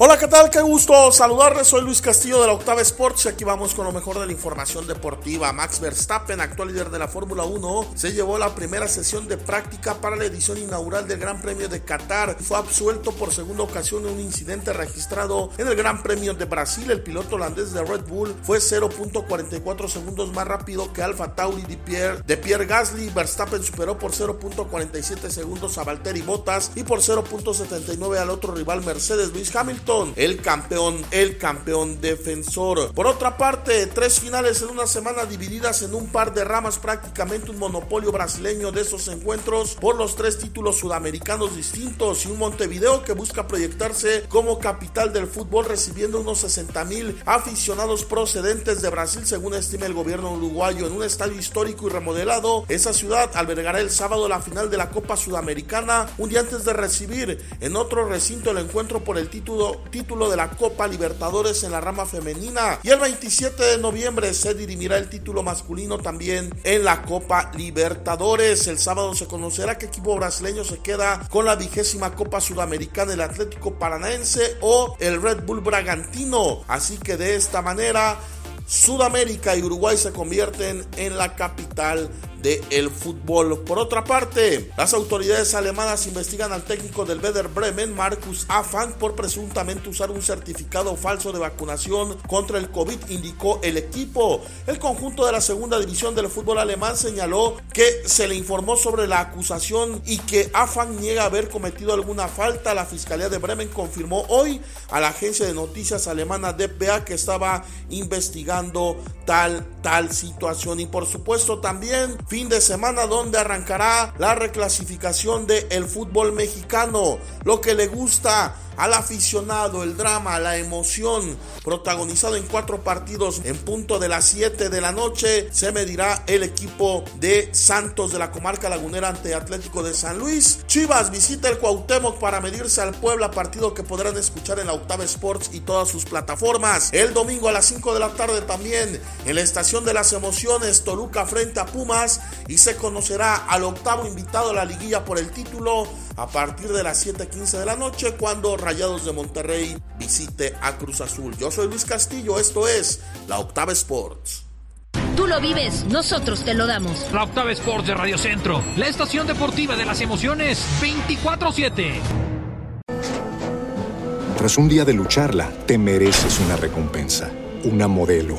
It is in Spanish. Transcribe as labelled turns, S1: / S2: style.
S1: Hola, ¿qué tal? Qué gusto saludarles. Soy Luis Castillo de la Octava Sports y aquí vamos con lo mejor de la información deportiva. Max Verstappen, actual líder de la Fórmula 1, se llevó la primera sesión de práctica para la edición inaugural del Gran Premio de Qatar. Fue absuelto por segunda ocasión en un incidente registrado en el Gran Premio de Brasil. El piloto holandés de Red Bull fue 0.44 segundos más rápido que Alfa Tauri de Pierre, de Pierre Gasly. Verstappen superó por 0.47 segundos a Valtteri Bottas y por 0.79 al otro rival Mercedes Luis Hamilton el campeón, el campeón defensor. Por otra parte, tres finales en una semana divididas en un par de ramas, prácticamente un monopolio brasileño de esos encuentros por los tres títulos sudamericanos distintos y un Montevideo que busca proyectarse como capital del fútbol recibiendo unos 60 mil aficionados procedentes de Brasil según estima el gobierno uruguayo en un estadio histórico y remodelado. Esa ciudad albergará el sábado la final de la Copa Sudamericana un día antes de recibir en otro recinto el encuentro por el título título de la Copa Libertadores en la rama femenina. Y el 27 de noviembre se dirimirá el título masculino también en la Copa Libertadores. El sábado se conocerá qué equipo brasileño se queda con la vigésima Copa Sudamericana, el Atlético Paranaense o el Red Bull Bragantino. Así que de esta manera Sudamérica y Uruguay se convierten en la capital del el fútbol. Por otra parte, las autoridades alemanas investigan al técnico del Werder Bremen, Marcus Afan, por presuntamente usar un certificado falso de vacunación contra el COVID, indicó el equipo. El conjunto de la segunda división del fútbol alemán señaló que se le informó sobre la acusación y que Afan niega haber cometido alguna falta. La Fiscalía de Bremen confirmó hoy a la agencia de noticias alemana DPA que estaba investigando tal, tal situación. Y por supuesto también fin de semana donde arrancará la reclasificación del fútbol mexicano. Lo que le gusta al aficionado, el drama, la emoción, protagonizado en cuatro partidos en punto de las 7 de la noche, se medirá el equipo de Santos de la comarca lagunera ante Atlético de San Luis. Chivas visita el Cuauhtémoc para medirse al Puebla, partido que podrán escuchar en la Octava Sports y todas sus plataformas. El domingo a las 5 de la tarde también en la estación de las emociones, Toluca frente a Pumas y se conocerá al octavo invitado a la liguilla por el título a partir de las 7:15 de la noche cuando Rayados de Monterrey visite a Cruz Azul. Yo soy Luis Castillo, esto es la Octava Sports.
S2: Tú lo vives, nosotros te lo damos.
S3: La Octava Sports de Radio Centro, la estación deportiva de las emociones 24/7.
S4: Tras un día de lucharla, te mereces una recompensa, una modelo,